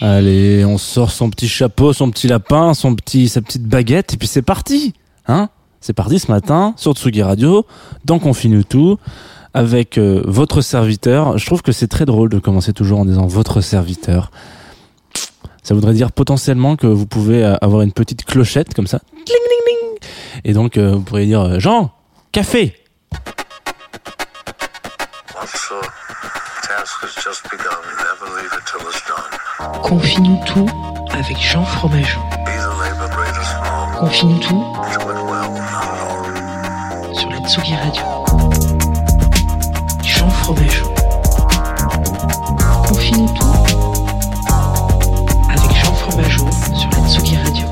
Allez, on sort son petit chapeau, son petit lapin, son petit, sa petite baguette, et puis c'est parti, hein C'est parti ce matin sur Tsugi Radio, dans Confine tout, avec euh, votre serviteur. Je trouve que c'est très drôle de commencer toujours en disant votre serviteur. Ça voudrait dire potentiellement que vous pouvez euh, avoir une petite clochette comme ça, et donc euh, vous pourriez dire Jean, café. Confie-nous tout avec Jean Fromageau. Confie-nous tout sur la Tsugi Radio. Jean Fromageau. Confie-nous tout avec Jean Fromageau sur la Tsugi Radio.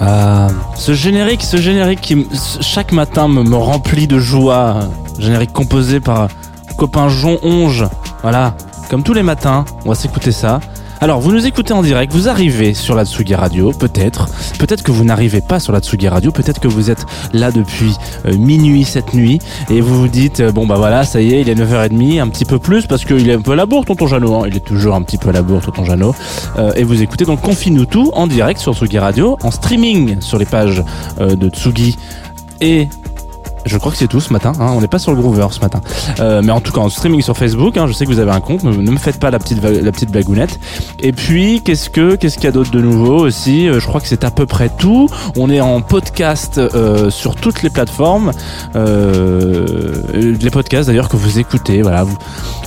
Ah, ce générique, ce générique qui chaque matin me, me remplit de joie. Générique composé par copain Jon Onge. Voilà, comme tous les matins, on va s'écouter ça. Alors, vous nous écoutez en direct, vous arrivez sur la Tsugi Radio, peut-être. Peut-être que vous n'arrivez pas sur la Tsugi Radio, peut-être que vous êtes là depuis euh, minuit cette nuit et vous vous dites, euh, bon bah voilà, ça y est, il est 9h30, un petit peu plus parce qu'il est un peu à la bourre, tonton Jeannot. hein. Il est toujours un petit peu à la bourre, tonton Jeannot. Euh, et vous écoutez donc Confine-nous tout en direct sur Tsugi Radio, en streaming sur les pages de Tsugi et je crois que c'est tout ce matin. hein. On n'est pas sur le Groover ce matin, Euh, mais en tout cas en streaming sur Facebook. hein. Je sais que vous avez un compte. Ne, me faites pas la petite la petite blagounette. Et puis qu'est-ce que qu'est-ce qu'il y a d'autre de nouveau aussi? Euh, Je crois que c'est à peu près tout. On est en podcast euh, sur toutes les plateformes. Euh, les podcasts d'ailleurs que vous écoutez. Voilà, vous,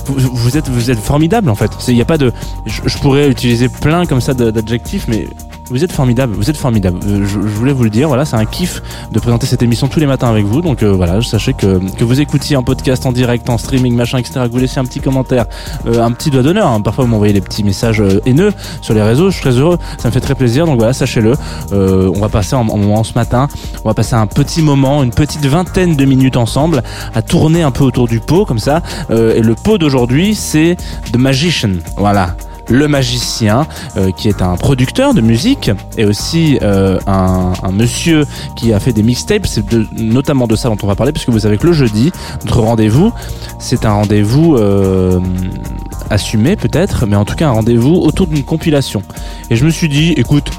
vous, êtes vous êtes formidable en fait. Il n'y a pas de. Je, pourrais utiliser plein comme ça d'adjectifs, mais vous êtes formidable, vous êtes formidable. Euh, Je, je voulais vous le dire, voilà, c'est un kiff de présenter cette émission tous les matins avec vous. Donc euh, voilà, sachez que, que vous écoutiez en podcast, en direct, en streaming, machin, etc. Que vous laissiez un petit commentaire, euh, un petit doigt d'honneur. hein. Parfois vous m'envoyez des petits messages euh, haineux sur les réseaux. Je suis très heureux, ça me fait très plaisir. Donc voilà, sachez-le. Euh, on va passer en, en moment ce matin, on va passer un petit moment, une petite vingtaine de minutes ensemble, à tourner un peu autour du pot comme ça. Et le pot d'aujourd'hui, c'est The Magician. Voilà le magicien, euh, qui est un producteur de musique et aussi euh, un, monsieur qui a fait des mixtapes. C'est notamment de ça dont on va parler, puisque vous savez que le jeudi, notre rendez-vous, c'est un rendez-vous euh, assumé peut-être, mais en tout cas un rendez-vous autour d'une compilation. Et je me suis dit, écoute,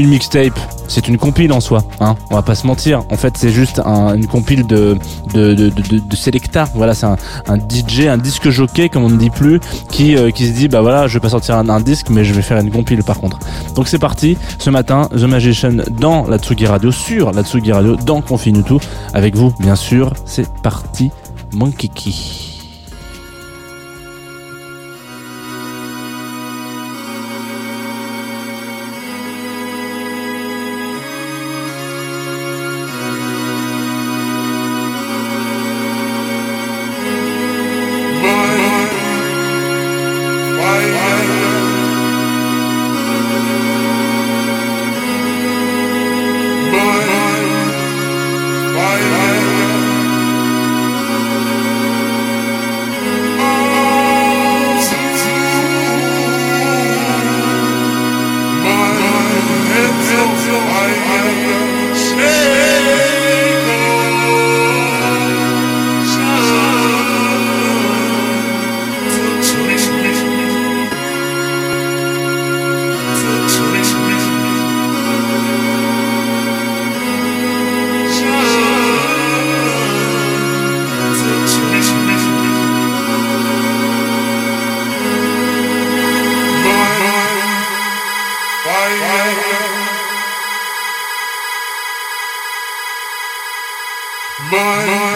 une mixtape, c'est une compile en soi, hein. On va pas se mentir. En fait, c'est juste un- une compile de de de de, de, Selecta. Voilà, c'est un, DJ, un disque jockey comme on ne dit plus, qui euh, qui se dit bah voilà, je vais pas sortir un, disque, mais je vais faire une compile par contre. Donc c'est parti. Ce matin, The Magician dans la Tsugi Radio, sur la Tsugi Radio, dans Confine tout, avec vous, bien sûr. C'est parti, mon my,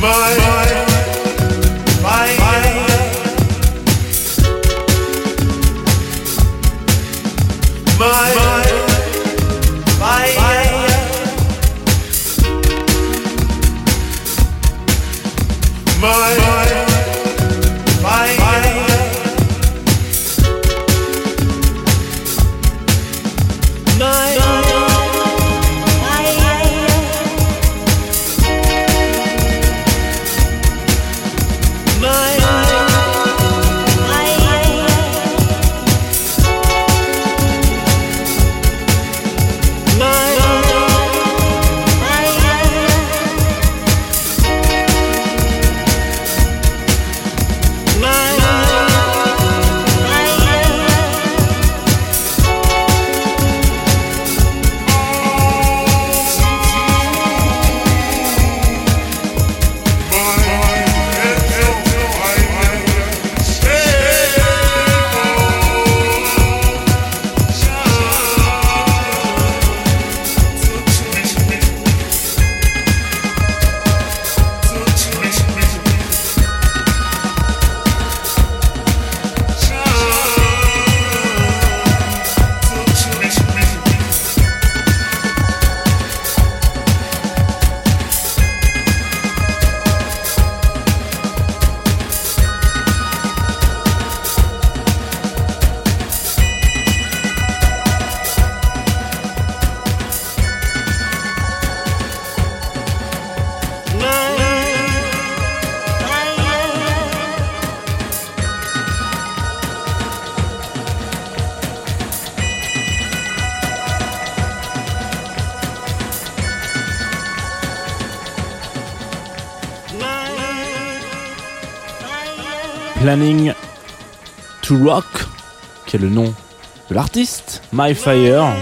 my. Planning to Rock, qui est le nom de l'artiste, My Fire.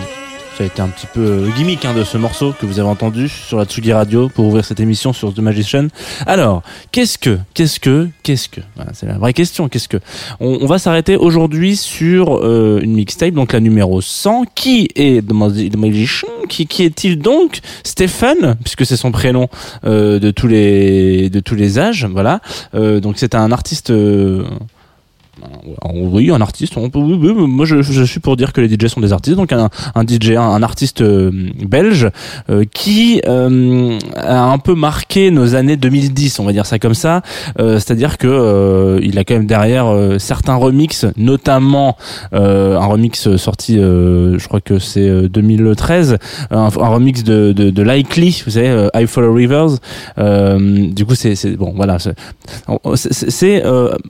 Ça a été un petit peu le gimmick hein, de ce morceau que vous avez entendu sur la Tsugi Radio pour ouvrir cette émission sur The Magician. Alors, qu'est-ce que, qu'est-ce que, qu'est-ce que Voilà, C'est la vraie question. Qu'est-ce que on, on va s'arrêter aujourd'hui sur euh, une mixtape, donc la numéro 100. Qui est The, Magi- The Magician? Qui, qui est-il donc? Stéphane, puisque c'est son prénom euh, de tous les de tous les âges. Voilà. Euh, donc c'est un artiste. Oui, un artiste. On peut, oui, oui, moi, je, je suis pour dire que les DJ sont des artistes. Donc, un, un DJ, un, artiste euh, belge euh, qui euh, a un peu marqué nos années 2010, on va dire ça comme ça. Euh, C'est-à-dire que euh, il a quand même derrière certains remixes, notamment un remix sorti, je crois que c'est euh, 2013, un, un remix de, de, de Likely, vous savez, I Follow Rivers. Du coup, c'est bon, voilà. c'est-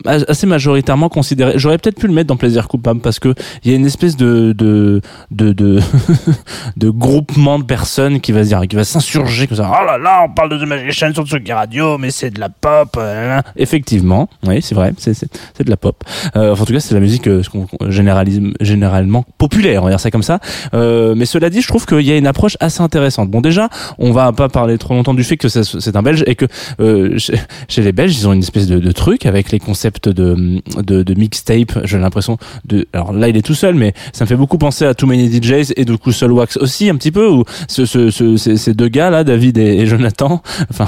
assez majoritairement J'aurais peut-être pu le mettre dans plaisir coupable parce que il y a une espèce de de de de, de groupement de personnes qui va dire, qui va s'insurger comme ça. Oh là là, on parle de The Magician sur Tsugi Radio, mais c'est de la pop. euh. Effectivement, oui, c'est vrai, c'est c'est de la pop. Euh, en tout cas, c'est de la musique euh, généralise généralement populaire, on va dire ça comme ça. Euh, mais cela dit, je trouve qu'il y a une approche assez intéressante. Bon, déjà, on va pas parler trop longtemps du fait que c'est un Belge et que chez, les Belges, ils ont une espèce de, de truc avec les concepts de, de, de mixtape. J'ai l'impression de. Alors là, il est tout seul, mais ça me fait beaucoup penser à Too Many DJs et du coup Soul Wax aussi un petit peu. Où ce, ce, ce- ces, deux gars là, David et, et Jonathan. Enfin,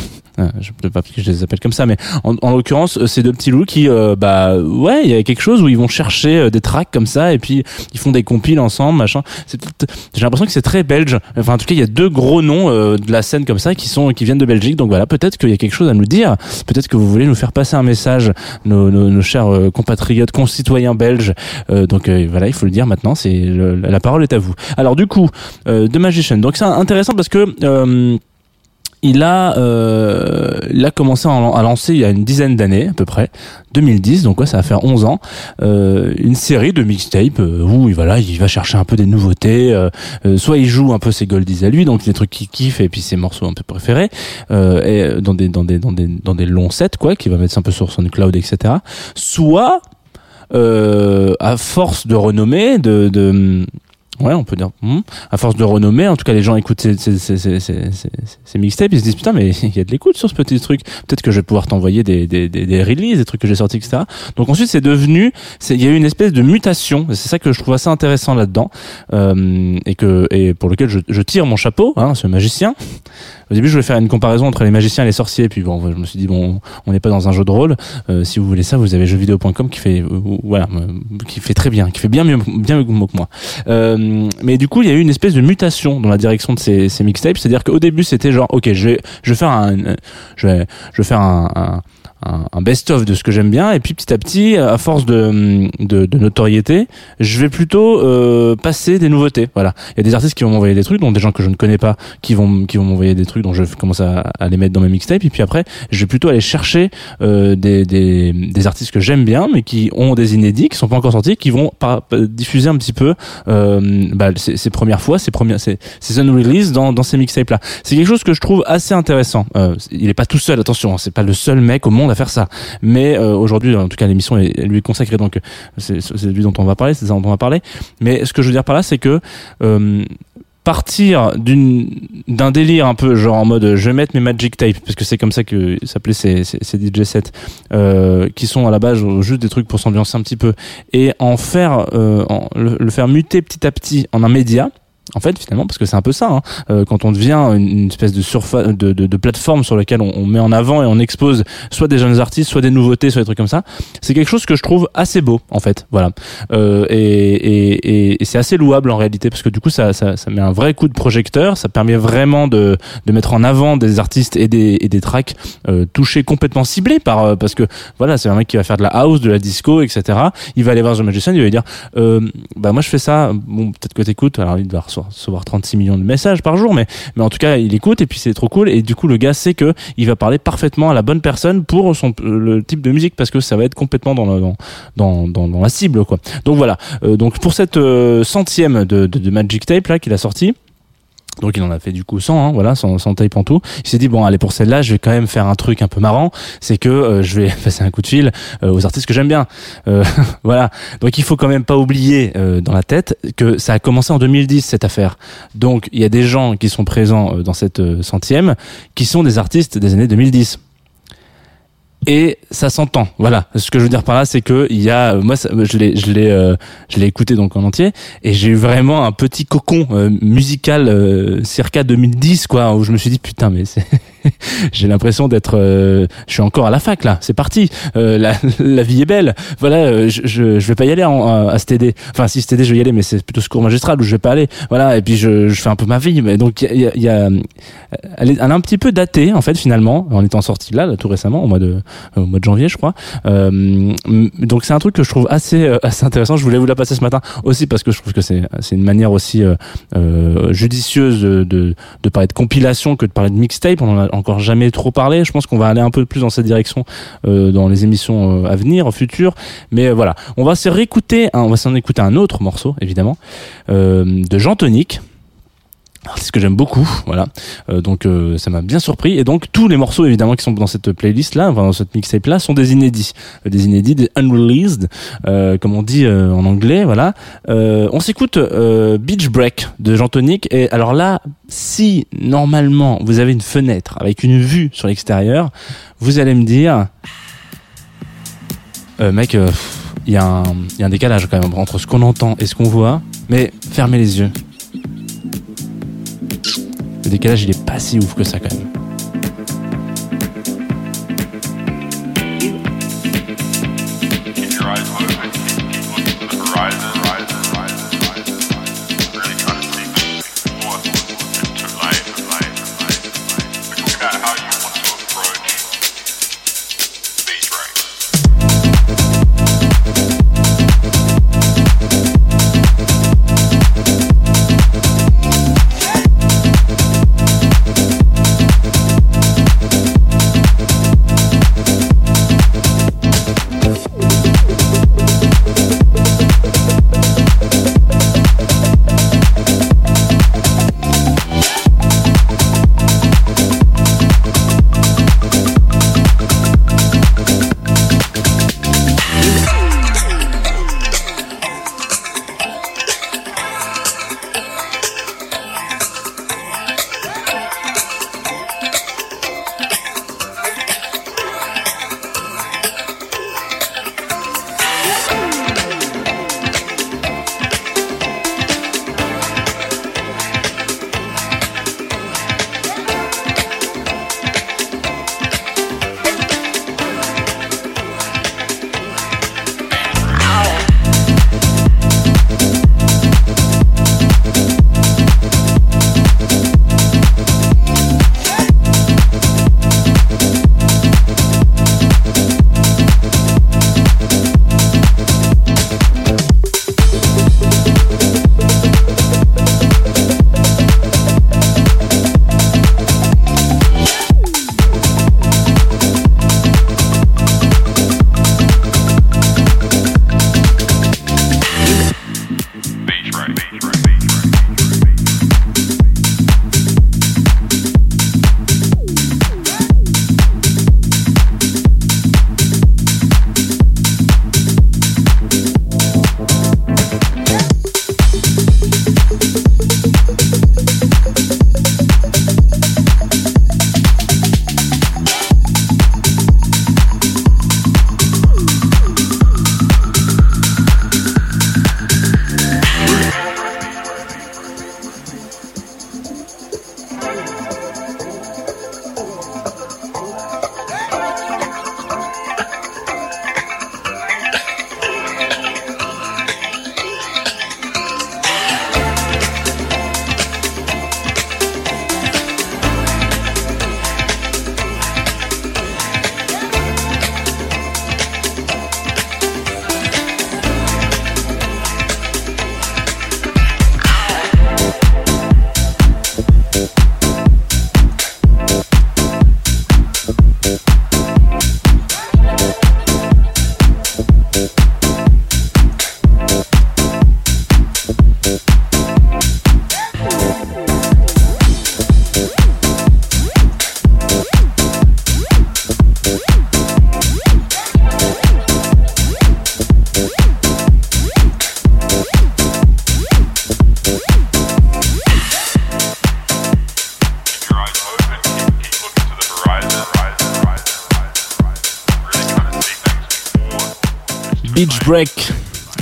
je peux pas que je les appelle comme ça, mais en, en l'occurrence, euh, ces deux petits loups qui, euh, bah ouais, il y a quelque chose où ils vont chercher euh, des tracks comme ça et puis ils font des compiles ensemble, machin. C'est J'ai l'impression que c'est très belge. Enfin, en tout cas, il y a deux gros noms euh, de la scène comme ça qui sont qui viennent de Belgique. Donc voilà, peut-être qu'il y a quelque chose à nous dire. Peut-être que vous voulez nous faire passer un message, nos, nos, nos chers euh, compatriotes, concitoyens belges. Euh, donc euh, voilà, il faut le dire maintenant. C'est la parole est à vous. Alors du coup, euh, The Magician. Donc c'est intéressant parce que euh, il a, euh, il a commencé à, lancer il y a une dizaine d'années à peu près, 2010, donc ouais, ça va faire 11 ans, euh, une série de mixtapes euh, où voilà, il va chercher un peu des nouveautés, euh, euh, soit il joue un peu ses goldies à lui, donc des trucs qu'il kiffe et puis ses morceaux un peu préférés, euh, et dans des dans des dans des dans des longs sets quoi, qu'il va mettre un peu sur SoundCloud, etc. Soit à force de renommée, de, de Ouais, on peut dire. hmm. À force de renommer, en tout cas, les gens écoutent ces, ces, ces, ces, mixtapes, ils se disent putain, mais il y a de l'écoute sur ce petit truc. Peut-être que je vais pouvoir t'envoyer des, des, des, des releases, des trucs que j'ai sortis, etc. Donc ensuite, c'est devenu, il y a eu une espèce de mutation. C'est ça que je trouve assez intéressant là-dedans, euh, et que et pour lequel je, je tire mon chapeau, hein, ce magicien. Au début, je voulais faire une comparaison entre les magiciens et les sorciers, puis bon, je me suis dit bon, on n'est pas dans un jeu de rôle. Euh, si vous voulez ça, vous avez jeuxvideo.com qui fait, euh, voilà, euh, qui fait très bien, qui fait bien mieux, bien mieux que moi. Euh, mais du coup, il y a eu une espèce de mutation dans la direction de ces, ces mixtapes, c'est-à-dire qu'au début, c'était genre, ok, je vais, je vais faire un, je vais, je vais faire un, un un, best-of de ce que j'aime bien. Et puis petit à petit à force de, de, de notoriété je vais plutôt euh, passer des nouveautés. Voilà. Il y a des artistes qui vont m'envoyer des trucs dont des gens que je ne connais pas qui vont qui vont m'envoyer des trucs dont je commence à, à les mettre dans mes mixtapes. Et puis après je vais plutôt aller chercher euh, des, des, des artistes que j'aime bien mais qui ont des inédits qui sont pas encore sortis qui vont par, diffuser un petit peu euh, bah, ces, ces premières fois ces premières ces, ces unreleased dans, dans ces mixtapes là c'est quelque chose que je trouve assez intéressant. Euh, il est pas tout seul attention hein, c'est pas le seul mec au monde à faire ça. Mais euh, aujourd'hui en tout cas l'émission est, lui consacrée donc c'est lui dont on va parler c'est ça dont on va parler. Mais ce que je veux dire par là c'est que euh, partir d'une d'un délire un peu genre en mode je vais mettre mes magic tape parce que c'est comme ça que s'appelait ces, ces, DJ sets euh, qui sont à la base juste des trucs pour s'ambiancer un petit peu et en faire le faire muter petit à petit en un média en fait finalement parce que c'est un peu ça hein. Euh, quand on devient une, espèce de surface de, de, de plateforme sur laquelle on, on met en avant et on expose soit des jeunes artistes soit des nouveautés soit des trucs comme ça c'est quelque chose que je trouve assez beau en fait voilà. Euh, et, et, et, et c'est assez louable en réalité parce que du coup ça, ça, ça met un vrai coup de projecteur ça permet vraiment de, de mettre en avant des artistes et des, et des tracks euh, touchés complètement ciblés par euh, parce que voilà c'est un mec qui va faire de la house de la disco etc il va aller voir The Magician il va lui dire euh, bah moi je fais ça. Bon peut-être que t'écoutes. Alors il va recevoir, recevoir 36 millions de messages par jour mais mais en tout cas il écoute et puis c'est trop cool. Et du coup le gars sait que il va parler parfaitement à la bonne personne pour son le type de musique parce que ça va être complètement dans dans, dans, dans, la cible quoi. Donc voilà. Euh, donc pour cette euh, centième de, de, de Magic Tape là qu'il a sorti donc il en a fait du coup 100, hein, voilà, 100, 100 tape en tout. Il s'est dit bon allez pour celle-là, je vais quand même faire un truc un peu marrant, c'est que euh, je vais passer un coup de fil euh, aux artistes que j'aime bien. Euh, voilà. Donc il faut quand même pas oublier dans la tête que ça a commencé en 2010 cette affaire. Donc il y a des gens qui sont présents dans cette centième qui sont des artistes des années 2010 et ça s'entend. Voilà. Ce que je veux dire par là, c'est que il y a, moi, ça- je l'ai, je l'ai, euh, je l'ai écouté donc en entier, et j'ai eu vraiment un petit cocon euh, musical euh, circa 2010, quoi, où je me suis dit putain, mais c'est, j'ai l'impression d'être, euh, je suis encore à la fac là. C'est parti. Euh, la, la vie est belle. Voilà. euh, je, je, je vais pas y aller en, à STD. Enfin, si STD, je vais y aller, mais c'est plutôt ce cours magistral où je vais pas aller. Voilà. Et puis je, je fais un peu ma vie. Mais donc il y a, y a, elle est, elle est un petit peu datée en fait finalement en étant sortie là, là tout récemment au mois de au mois de janvier je crois euh, donc c'est un truc que je trouve assez euh, assez intéressant je voulais vous la passer ce matin aussi parce que je trouve que c'est c'est une manière aussi euh, euh, judicieuse de, de parler de compilation que de parler de mixtape encore jamais trop parlé. Je pense qu'on va aller un peu plus dans cette direction euh, dans les émissions euh, à venir futures mais euh, voilà. On va se réécouter on va s'en écouter un autre morceau évidemment de Jean Tonic c'est ce que j'aime beaucoup, voilà. Euh, donc euh, ça m'a bien surpris. Et donc tous les morceaux évidemment qui sont dans cette playlist là, enfin, dans cette mixtape là, sont des inédits, Euh, des inédits, des unreleased, euh, comme on dit euh, en anglais, voilà. Euh, on s'écoute Beach Break de Jean Tonic. Et alors là, si normalement vous avez une fenêtre avec une vue sur l'extérieur, vous allez me dire, mec, il y, y a un décalage quand même entre ce qu'on entend et ce qu'on voit. Mais fermez les yeux. Le décalage, il est pas si ouf que ça quand même.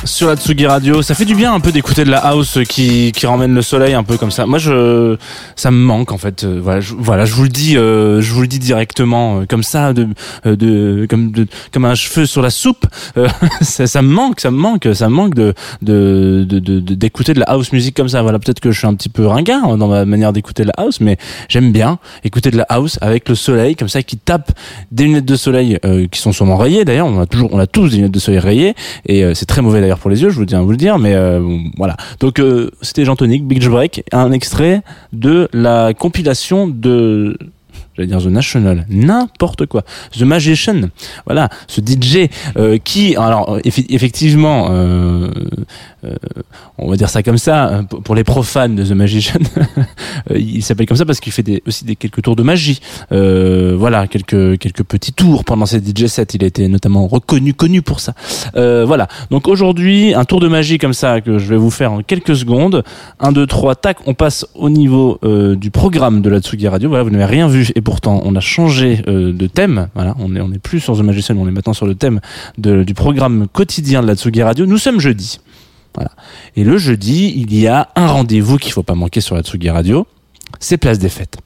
Sur la Tsugi Radio. Ça fait du bien un peu d'écouter de la house qui, qui ramène le soleil un peu comme ça. Moi, je, ça me manque en fait. Euh, Voilà, je, voilà, je vous le dis, euh, je vous le dis directement, euh, comme ça, de, euh, de, comme, de, comme un cheveu sur la soupe. Ça, ça me manque, ça me manque, ça me manque de, de, de, de- de- d'écouter de la house music comme ça. Voilà, peut-être que je suis un petit peu ringard dans ma manière d'écouter la house, mais j'aime bien écouter de la house avec le soleil comme ça qui tape des lunettes de soleil qui sont sûrement rayées d'ailleurs. On a toujours, on a tous des lunettes de soleil rayées et c'est très mauvais d'ailleurs pour les yeux. Je vous tiens à vous le dire, mais euh, voilà. Donc euh, c'était Jean Tonic, Beach Break, un extrait de la compilation de j'allais dire The National, n'importe quoi. The Magician, voilà, ce DJ euh, qui, alors effi- effectivement, euh, euh, on va dire ça comme ça, euh, pour les profanes de The Magician, euh, il s'appelle comme ça parce qu'il fait aussi des quelques tours de magie. Euh, voilà, quelques quelques petits tours pendant ses DJ sets. Il a été notamment reconnu, connu pour ça. Euh, voilà. Donc aujourd'hui, un tour de magie comme ça que je vais vous faire en quelques secondes. 1, 2, 3, tac, on passe au niveau euh, du programme de la Tsugi Radio. Voilà, vous n'avez rien vu pourtant on a changé euh, de thème. Voilà, on est on est plus sur The Magician, on est maintenant sur le thème du programme quotidien de la Tsugi Radio. Nous sommes jeudi. Voilà. Et le jeudi, il y a un rendez-vous qu'il faut pas manquer sur la Tsugi Radio. C'est Place des Fêtes.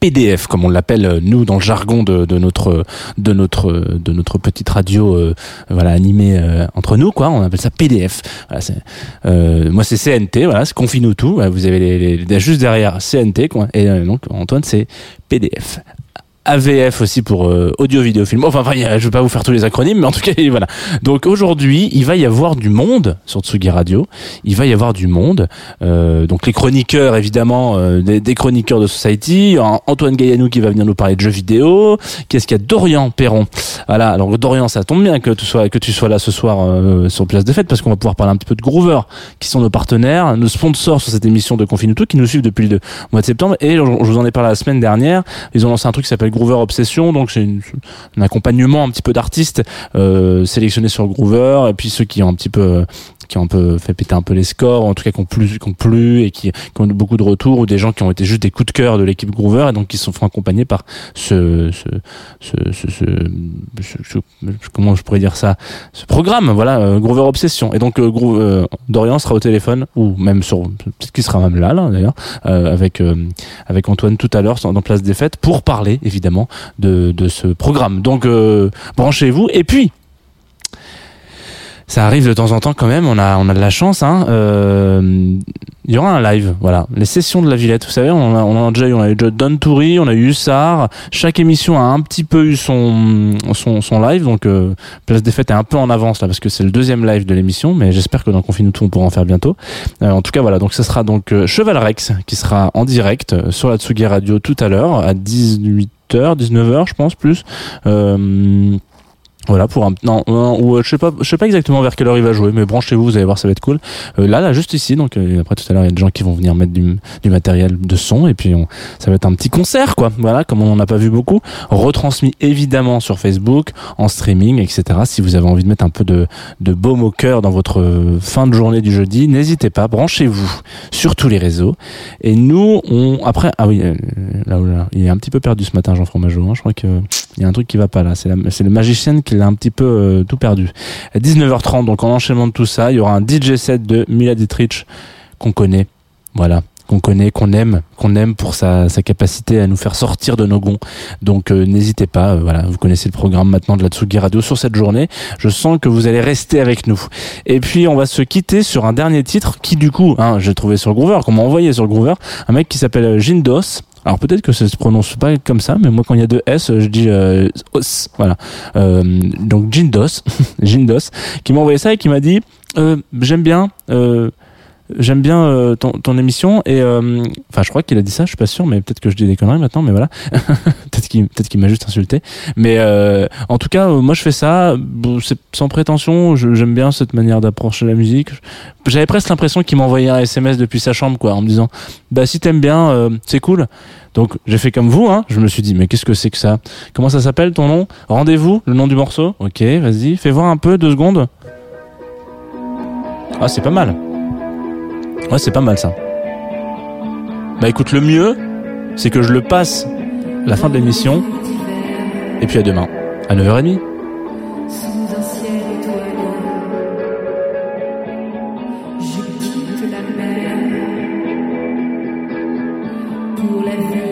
PDF comme on l'appelle euh, nous dans le jargon de, de notre de notre de notre petite radio euh, voilà animée euh, entre nous quoi. On appelle ça PDF voilà, euh, moi c'est CNT voilà c'est confine tout. Vous avez les, les- les- juste derrière CNT quoi. Et euh, donc Antoine c'est PDF AVF aussi pour euh, audio vidéo film. Enfin, enfin, je vais pas vous faire tous les acronymes, mais en tout cas, voilà. Donc aujourd'hui, il va y avoir du monde sur Tsugi Radio. Il va y avoir du monde. Euh, donc les chroniqueurs, évidemment, euh, des, chroniqueurs de Society. Antoine Gaillanou qui va venir nous parler de jeux vidéo. Qu'est-ce qu'il y a Dorian Perron? Voilà. Alors Dorian, ça tombe bien que tu sois que tu sois là ce soir euh, sur Place des Fêtes parce qu'on va pouvoir parler un petit peu de Groover, qui sont nos partenaires, nos sponsors sur cette émission de Confine tout, qui nous suivent depuis le mois de septembre. Et je vous en ai parlé la semaine dernière. Ils ont lancé un truc qui s'appelle Groover Obsession, donc c'est un accompagnement un petit peu d'artistes euh, sélectionnés sur Groover, et puis ceux qui ont un petit peu qui ont un peu fait péter un peu les scores, en tout cas qui ont plu, qui ont plu et qui, ont eu beaucoup de retours, ou des gens qui ont été juste des coups de cœur de l'équipe Groover, et donc qui se fait accompagner par ce, comment je pourrais dire ça, ce programme, voilà, euh, Groover Obsession. Et donc euh, Dorian sera au téléphone, ou même sur, peut-être qu'il sera même là, là d'ailleurs, avec avec Antoine tout à l'heure dans Place des Fêtes pour parler évidemment de, de ce programme. Donc euh, branchez-vous et puis ça arrive de temps en temps quand même, on a on a de la chance hein. Euh, il y aura un live, voilà, les sessions de la Villette, vous savez, on a, on a déjà eu, on a eu Don Toury, on a eu Hussard, chaque émission a un petit peu eu son son, son live, donc euh, Place des Fêtes est un peu en avance là parce que c'est le deuxième live de l'émission, mais j'espère que dans Confine tout on pourra en faire bientôt. Euh, en tout cas voilà, donc ce sera donc euh, Cheval Rex qui sera en direct euh, sur la Tsugi Radio tout à l'heure à 18h, 19h je pense plus. Euh, voilà pour un non, non, ou euh, je sais pas je sais pas exactement vers quelle heure il va jouer mais branchez-vous vous allez voir ça va être cool. Euh, là là juste ici donc euh, après tout à l'heure il y a des gens qui vont venir mettre du, du matériel de son et puis on, ça va être un petit concert quoi. Voilà comme on n'en a pas vu beaucoup. Retransmis évidemment sur Facebook en streaming etc si vous avez envie de mettre un peu de, de baume au cœur dans votre euh, fin de journée du jeudi n'hésitez pas branchez-vous sur tous les réseaux. Et nous on après ah oui euh, là, oh là, il est un petit peu perdu ce matin Jean Fromageau hein, je crois que il y a un truc qui va pas là. C'est c'est le magicien qui l'a un petit peu euh, tout perdu à 19h30 donc en enchaînement de tout ça il y aura un DJ set de Mila Dietrich qu'on connaît voilà qu'on connaît, qu'on aime, qu'on aime pour sa, capacité à nous faire sortir de nos gonds. Donc euh, n'hésitez pas, euh, voilà, vous connaissez le programme maintenant de la Tsugi Radio sur cette journée. Je sens que vous allez rester avec nous. Et puis on va se quitter sur un dernier titre qui du coup, hein, j'ai trouvé sur Groover, qu'on m'a envoyé sur Groover, un mec qui s'appelle Jindos. Alors peut-être que ça se prononce pas comme ça, mais moi quand il y a deux S, je dis euh, os, voilà. Euh, donc Jindos, Jindos, qui m'a envoyé ça et qui m'a dit euh, j'aime bien. Euh, J'aime bien euh, ton, ton émission et euh, enfin je crois qu'il a dit ça, je suis pas sûr, mais peut-être que je dis des conneries maintenant, mais voilà, peut-être qu'il peut-être qu'il m'a juste insulté. Mais euh, en tout cas, euh, moi je fais ça, c'est sans prétention. J'aime bien cette manière d'approcher la musique. J'avais presque l'impression qu'il m'envoyait un SMS depuis sa chambre, quoi, en me disant bah si t'aimes bien, euh, c'est cool. Donc j'ai fait comme vous, hein. Je me suis dit mais qu'est-ce que c'est que ça? Comment ça s'appelle ton nom? Rendez-vous, le nom du morceau? Ok, vas-y, fais voir un peu deux secondes. Ah c'est pas mal. Ouais, c'est pas mal ça. Bah écoute, le mieux, c'est que je le passe la fin de l'émission. Et puis à demain, à 9h30. pour.